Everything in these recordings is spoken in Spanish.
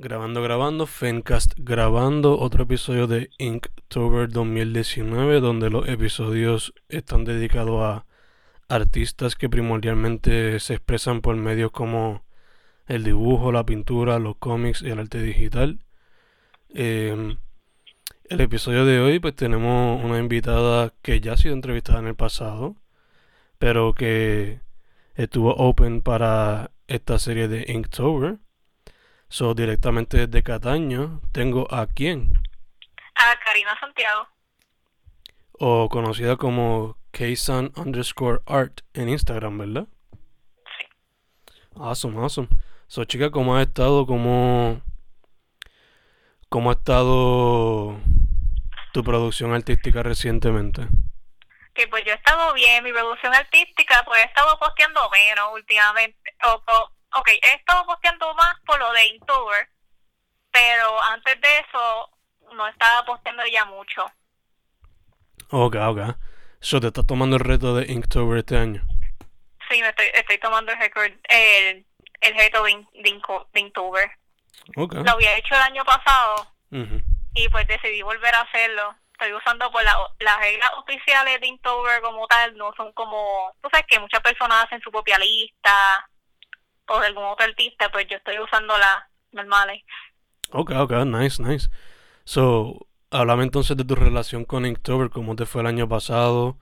Grabando, grabando, Fencast grabando otro episodio de Inktober 2019, donde los episodios están dedicados a artistas que primordialmente se expresan por medios como el dibujo, la pintura, los cómics y el arte digital. Em, el episodio de hoy pues tenemos una invitada que ya ha sido entrevistada en el pasado, pero que estuvo open para esta serie de Inktober. So, directamente desde Cataño, tengo a quién? A Karina Santiago. O conocida como Ksan underscore art en Instagram, ¿verdad? Sí. Awesome, awesome. So, chica, ¿cómo ha estado? ¿Cómo, cómo ha estado tu producción artística recientemente? Que pues yo he estado bien, mi producción artística, pues he estado posteando menos últimamente. O, o- ok, he estado posteando más por lo de Inktober, pero antes de eso no estaba posteando ya mucho. Ok, ok. So, te estás tomando el reto de Inktober este año. Sí, me estoy, estoy tomando el, record, el, el reto de, In- de, Inco- de Inktober. Ok. Lo había hecho el año pasado y pues decidí volver a hacerlo. Estoy usando pues la- las reglas oficiales de Inktober como tal, no son como, tú sabes que muchas personas hacen su propia lista o de algún otro artista, pues yo estoy usando las normales. Ok, ok, nice, nice. So, háblame entonces de tu relación con Inktober, cómo te fue el año pasado,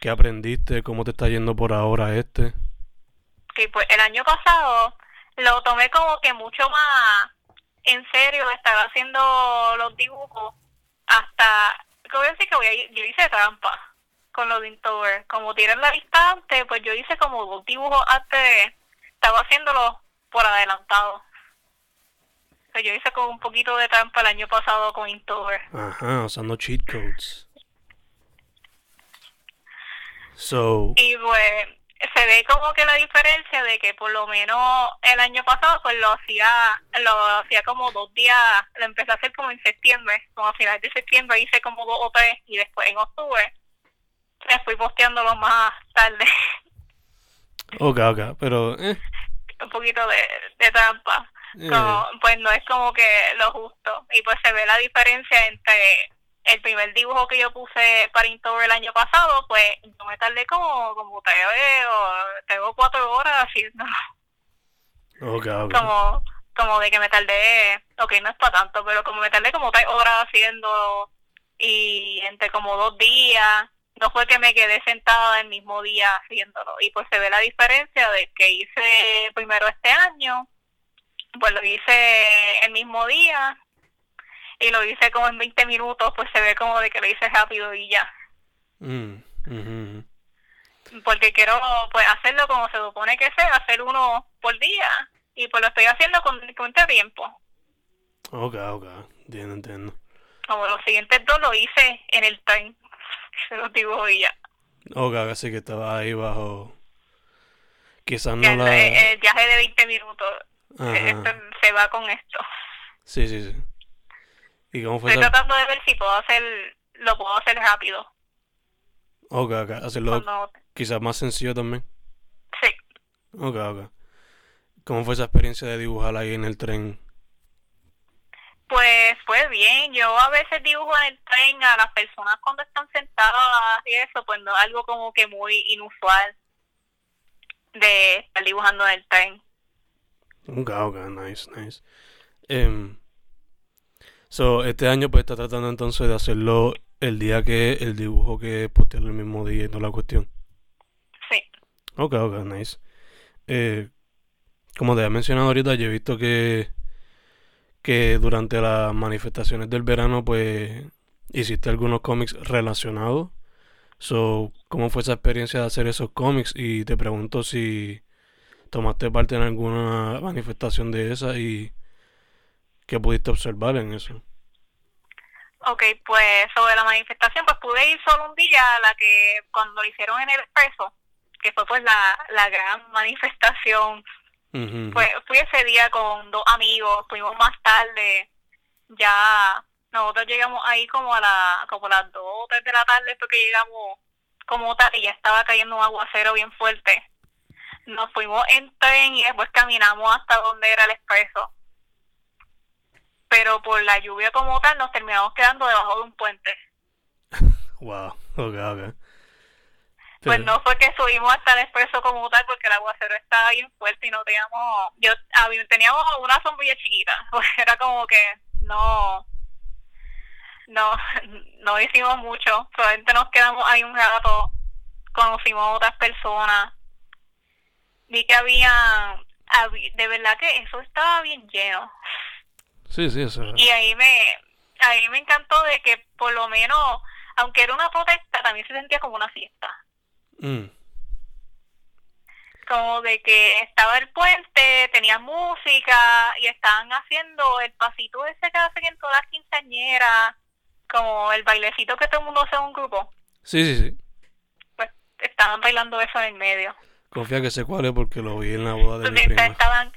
qué aprendiste, cómo te está yendo por ahora este. Que pues el año pasado lo tomé como que mucho más en serio de estar haciendo los dibujos hasta, que voy a decir que voy a- yo hice trampa con los Inktober. Como tiré la lista antes, pues yo hice como dos dibujos antes, estaba haciéndolos por adelantado. Pues yo hice como un poquito de trampa el año pasado con Inktober. Ajá, usando cheat codes. So, Y pues se ve como que la diferencia de que por lo menos el año pasado pues lo hacía lo hacía como dos días, lo empecé a hacer como en septiembre, como a finales de septiembre hice como dos o tres y después en octubre me fui posteándolo más tarde, ok, ok, pero, eh, un poquito de, de trampa. eh, Como, pues no es como que lo justo y pues se ve la diferencia entre el primer dibujo que yo puse para Inktober el año pasado pues yo me tardé como como tres o tres o cuatro horas haciendo ok, ok. como como de que me tardé ok no es para tanto pero como me tardé como tres horas haciendo y entre como dos días no fue que me quedé sentada el mismo día haciéndolo. Y pues se ve la diferencia de que hice primero este año pues lo hice el mismo día y lo hice como en 20 minutos pues se ve como de que lo hice rápido y ya. Mm, porque quiero pues hacerlo como se supone que sea hacer uno por día y pues lo estoy haciendo con, con este tiempo. Ok, ok, entiendo, entiendo. como los siguientes dos lo hice en el tren se los digo y ya Ok, así que estaba ahí bajo. Quizás no el, la. el viaje de 20 minutos esto se va con esto Sí, sí, sí. ¿Y cómo fue estoy esa? tratando de ver si puedo hacer lo puedo hacer rápido Ok, ok, hacerlo cuando quizás más sencillo también. sí Ok, ok. ¿Cómo fue esa experiencia de dibujar ahí en el tren? Pues fue bien, yo a veces dibujo en el tren a las personas cuando están sentadas y eso, pues no es algo como que muy inusual de estar dibujando en el tren. Ok, ok, nice, nice. Em, so, este año pues está tratando entonces de hacerlo el día que el dibujo que postearlo el mismo día y no la cuestión. Sí, Ok, ok, nice. Eh, como te había mencionado ahorita, yo he visto que, que durante las manifestaciones del verano, pues, hiciste algunos cómics relacionados. So, ¿cómo fue esa experiencia de hacer esos cómics? Y te pregunto si tomaste parte en alguna manifestación de esa y qué pudiste observar en eso. Ok, pues sobre la manifestación, pues pude ir solo un día a la que cuando lo hicieron en el expreso, que fue pues la, la gran manifestación. Pues fui ese día con dos amigos, fuimos más tarde, ya nosotros llegamos ahí como a la, como a las dos o tres de la tarde porque llegamos como tal y ya estaba cayendo un aguacero bien fuerte. Nos fuimos en tren y después caminamos hasta donde era el expreso. Pero por la lluvia como tal nos terminamos quedando debajo de un puente. wow, ok, ok. Pues no fue que subimos hasta el expreso como tal porque el aguacero estaba bien fuerte y no teníamos, yo teníamos una sombrilla chiquita, porque era como que no, no, no hicimos mucho, solamente nos quedamos ahí un rato, conocimos a otras personas, vi que había, de verdad que eso estaba bien lleno. Sí, sí, eso. Y ahí me, ahí me encantó de que por lo menos, aunque era una protesta, también se sentía como una fiesta. Mm. Como de que estaba el puente, tenía música y estaban haciendo el pasito ese que hacen en todas las quinceañeras como el bailecito que todo el mundo hace en un grupo. Sí, sí, sí. Pues estaban bailando eso en el medio. Confía que sé cuál es porque lo vi en la boda de mi prima. Estaban,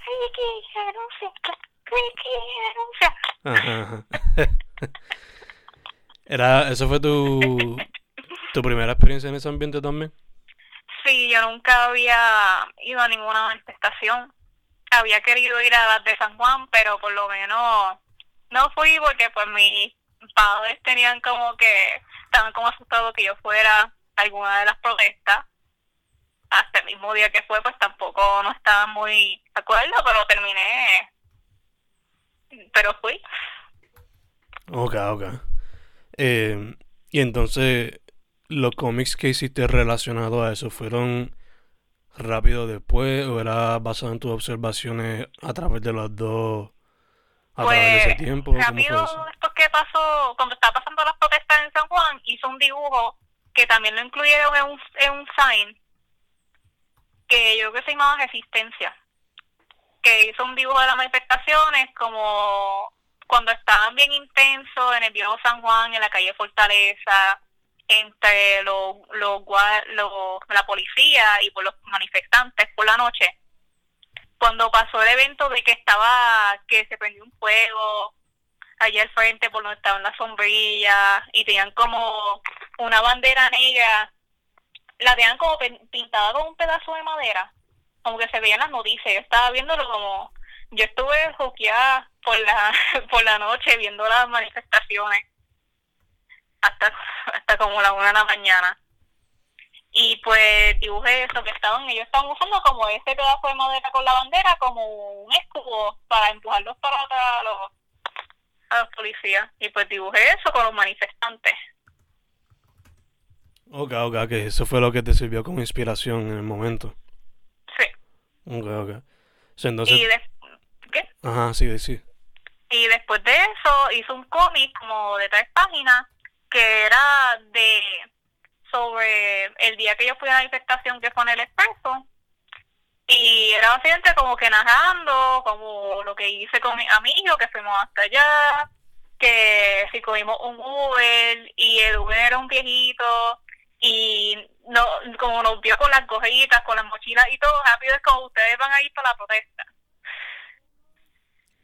Ajá, Era, ¿Eso fue tu, tu primera experiencia en ese ambiente también? Sí, yo nunca había ido a ninguna manifestación. Había querido ir a las de San Juan, pero por lo menos no fui porque pues mi padres tenían como que, estaban como asustados que yo fuera a alguna de las protestas. Hasta el mismo día que fue, pues tampoco no estaba muy de acuerdo, pero terminé. Pero fui. Ok, ok. Eh, y entonces, los cómics que hiciste relacionados a eso fueron rápido después o era basado en tus observaciones a través de los dos a través de ese pues, tiempo? Rápido esto que pasó, cuando estaba pasando las protestas en San Juan, hizo un dibujo que también lo incluyeron en un, en un sign que yo creo que se llamaba Resistencia, que hizo un dibujo de las manifestaciones como cuando estaban bien intensos en el viejo San Juan, en la calle Fortaleza, entre los, los, los, la policía y por los manifestantes por la noche. Cuando pasó el evento de que estaba, que se prendió un fuego allá al frente por donde estaban las sombrillas y tenían como una bandera negra, la tenían como pintada con un pedazo de madera, como que se veían las noticias, yo estaba viéndolo como, yo estuve joqueada por la, por la noche viendo las manifestaciones hasta, hasta como la una de la mañana y pues dibujé eso que estaban ellos estaban usando como ese pedazo de madera con la bandera como un escudo para empujarlos para atrás a los, a los policías y pues dibujé eso con los manifestantes Ok, ok, que eso fue lo que te sirvió como inspiración en el momento. Sí. Ok, ok. entonces... ¿Y ¿Qué? Ajá, sí, sí. Y después de eso hizo un cómic como de tres páginas que era de sobre el día que yo fui a la manifestación que fue en el expreso. Y era básicamente como que narrando como lo que hice con mis amigos que fuimos hasta allá que si cogimos un Uber y el Uber era un viejito y no como nos vio con las cojitas, con las mochilas y todo rápido es como ustedes van a ir para la protesta.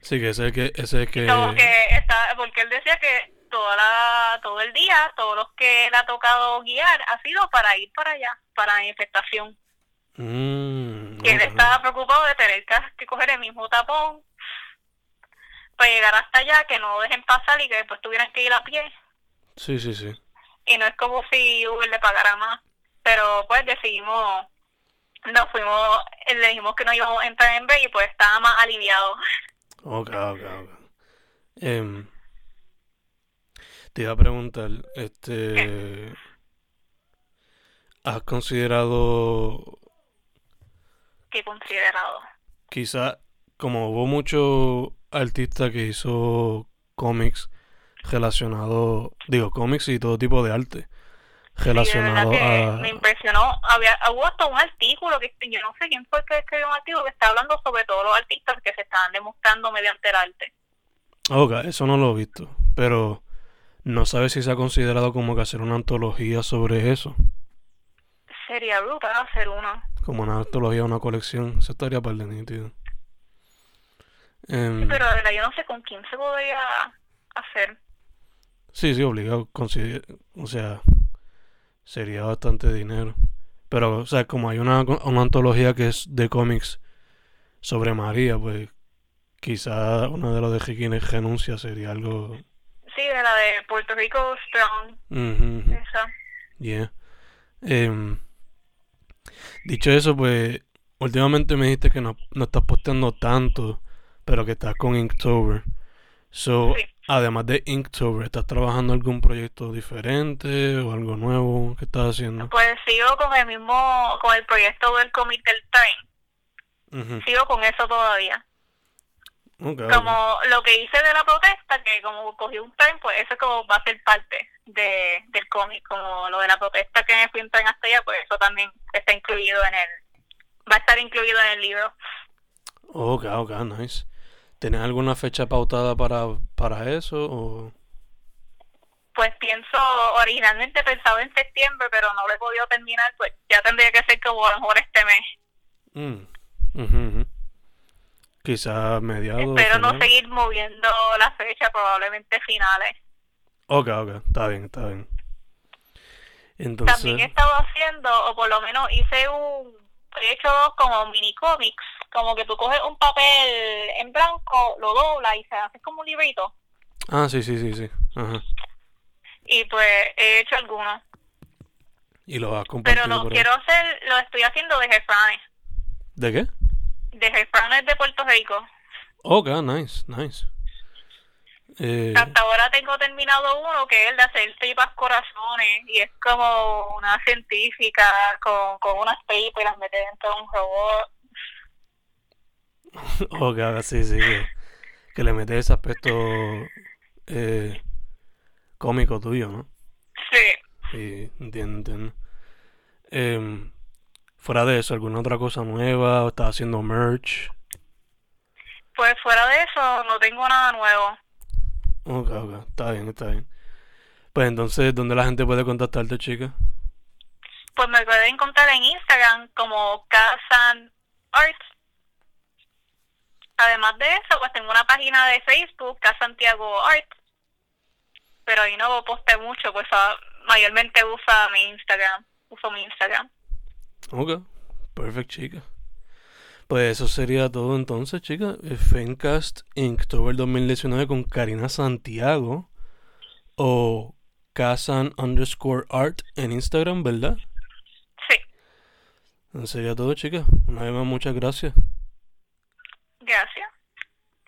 Sí que ese es que ese es que como que está porque él decía que toda la, todo el día, todos los que le ha tocado guiar, ha sido para ir para allá, para la infestación. Mm, que él estaba preocupado de tener que coger el mismo tapón para llegar hasta allá, que no dejen pasar y que después tuvieran que ir a pie. Sí, sí, sí. Y no es como si Uber le pagara más, pero pues decidimos, nos fuimos, le dijimos que no íbamos a entrar en B y pues estaba más aliviado. Ok, ok, ok. Em, te iba a preguntar, este, ¿has considerado... ¿Qué considerado? Quizá, como hubo muchos artistas que hizo cómics relacionados, digo, cómics y todo tipo de arte relacionado a... Me impresionó, había, hubo hasta un artículo, que yo no sé quién fue el que escribió un artículo que está hablando sobre todos los artistas que se estaban demostrando mediante el arte. Ok, eso no lo he visto, pero no sabes si se ha considerado como que hacer una antología sobre eso. Sería brutal hacer uno. Como una antología, una colección. Eso estaría para el nítido. Em, Sí, pero de verdad yo no sé con quién se podría hacer. Sí, sí, obligado. consider- O sea, sería bastante dinero. Pero, o sea, como hay una, una antología que es de cómics sobre María, pues quizá una de los de Jiquines renuncia sería algo. De la de Puerto Rico Strong. Ujú, ujú. Esa. Yeah. Em, dicho eso, pues últimamente me dijiste que no, no estás posteando tanto, pero que estás con Inktober. So, Sí. además de Inktober, ¿estás trabajando algún proyecto diferente o algo nuevo que estás haciendo? Pues sigo con el mismo, con el proyecto del cómic del Time. Ujú. Sigo con eso todavía. Como lo que hice de la protesta, que como cogí un Time, pues eso como va a ser parte de, del cómic. Como lo de la protesta que me fui en tren hasta allá, pues eso también está incluido en el, va a estar incluido en el libro. Ok, ok, nice. ¿Tienes alguna fecha pautada para, para eso? O... Pues pienso, originalmente pensaba en septiembre, pero no lo he podido terminar, pues ya tendría que ser como a lo mejor este mes. Mm, ujú, ujú. Quizá mediados. Espero no seguir moviendo la fecha, probablemente finales. Ok, ok, está bien, está bien. Entonces, También he estado haciendo, o por lo menos hice un, he hecho como mini cómics, como que tú coges un papel en blanco, lo doblas y se hace como un librito. ah, sí, sí, sí, sí. Ajá. Y pues he hecho algunos. Y lo has Pero compartido lo por ahí. quiero hacer, lo estoy haciendo de jefranes, ¿De qué? De jefranes de Puerto Rico. Ok, nice, nice. Eh, Hasta ahora tengo terminado uno que es el de hacer tripas corazones y es como una científica con, con unas tripas y las mete dentro de un robot. ok, ahora sí, sí, que, que le metes ese aspecto eh, cómico tuyo, ¿no? Sí. Sí, entiendo, entiendo. Em, fuera de eso, ¿alguna otra cosa nueva? ¿O estás haciendo merch? Pues fuera de eso no tengo nada nuevo. Ok, ok, está bien, está bien. Pues entonces, ¿dónde la gente puede contactarte, chica? Pues me pueden encontrar en Instagram como Kazan Art. Además de eso, pues tengo una página de Facebook, Santiago Art. Pero ahí no posté mucho, pues ah, mayormente usa mi Instagram. Uso mi Instagram. Ok, perfect, chica. Pues eso sería todo entonces, chica. Eh, Fencast Inktober 2019 con Karina Santiago o Kazan underscore art en Instagram, ¿verdad? Sí, Eso sería todo, chica. Una vez más, muchas gracias. gracias.